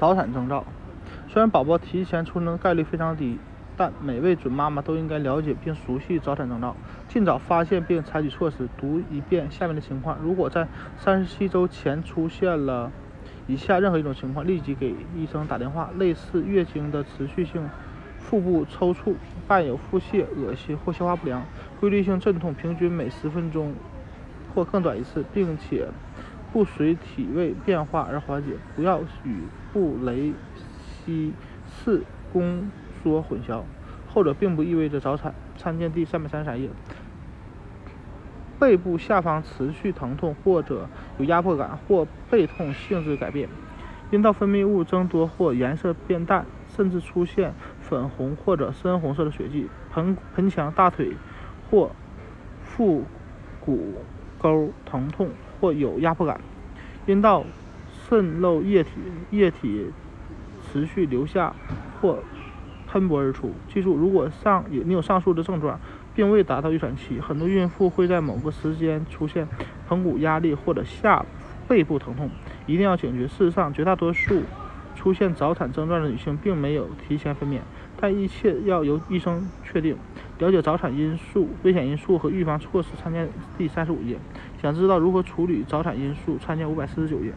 早产征兆，虽然宝宝提前出生概率非常低，但每位准妈妈都应该了解并熟悉早产征兆，尽早发现并采取措施。读一遍下面的情况：如果在三十七周前出现了以下任何一种情况，立即给医生打电话。类似月经的持续性腹部抽搐，伴有腹泻、恶心或消化不良，规律性阵痛，平均每十分钟或更短一次，并且不随体位变化而缓解。不要与布雷西氏宫缩混淆，后者并不意味着早产。参见第三百三十三页。背部下方持续疼痛或者有压迫感，或背痛性质改变，阴道分泌物增多或颜色变淡，甚至出现粉红或者深红色的血迹。盆盆腔、大腿或腹股沟疼痛或有压迫感，阴道渗漏液体，液体持续流下或喷薄而出。记住，如果上有你有上述的症状，并未达到预产期，很多孕妇会在某个时间出现盆骨压力或者下背部疼痛，一定要警觉。事实上，绝大多数出现早产症状的女性并没有提前分娩，但一切要由医生确定。了解早产因素、危险因素和预防措施，参见第三十五页。想知道如何处理早产因素，参见五百四十九页。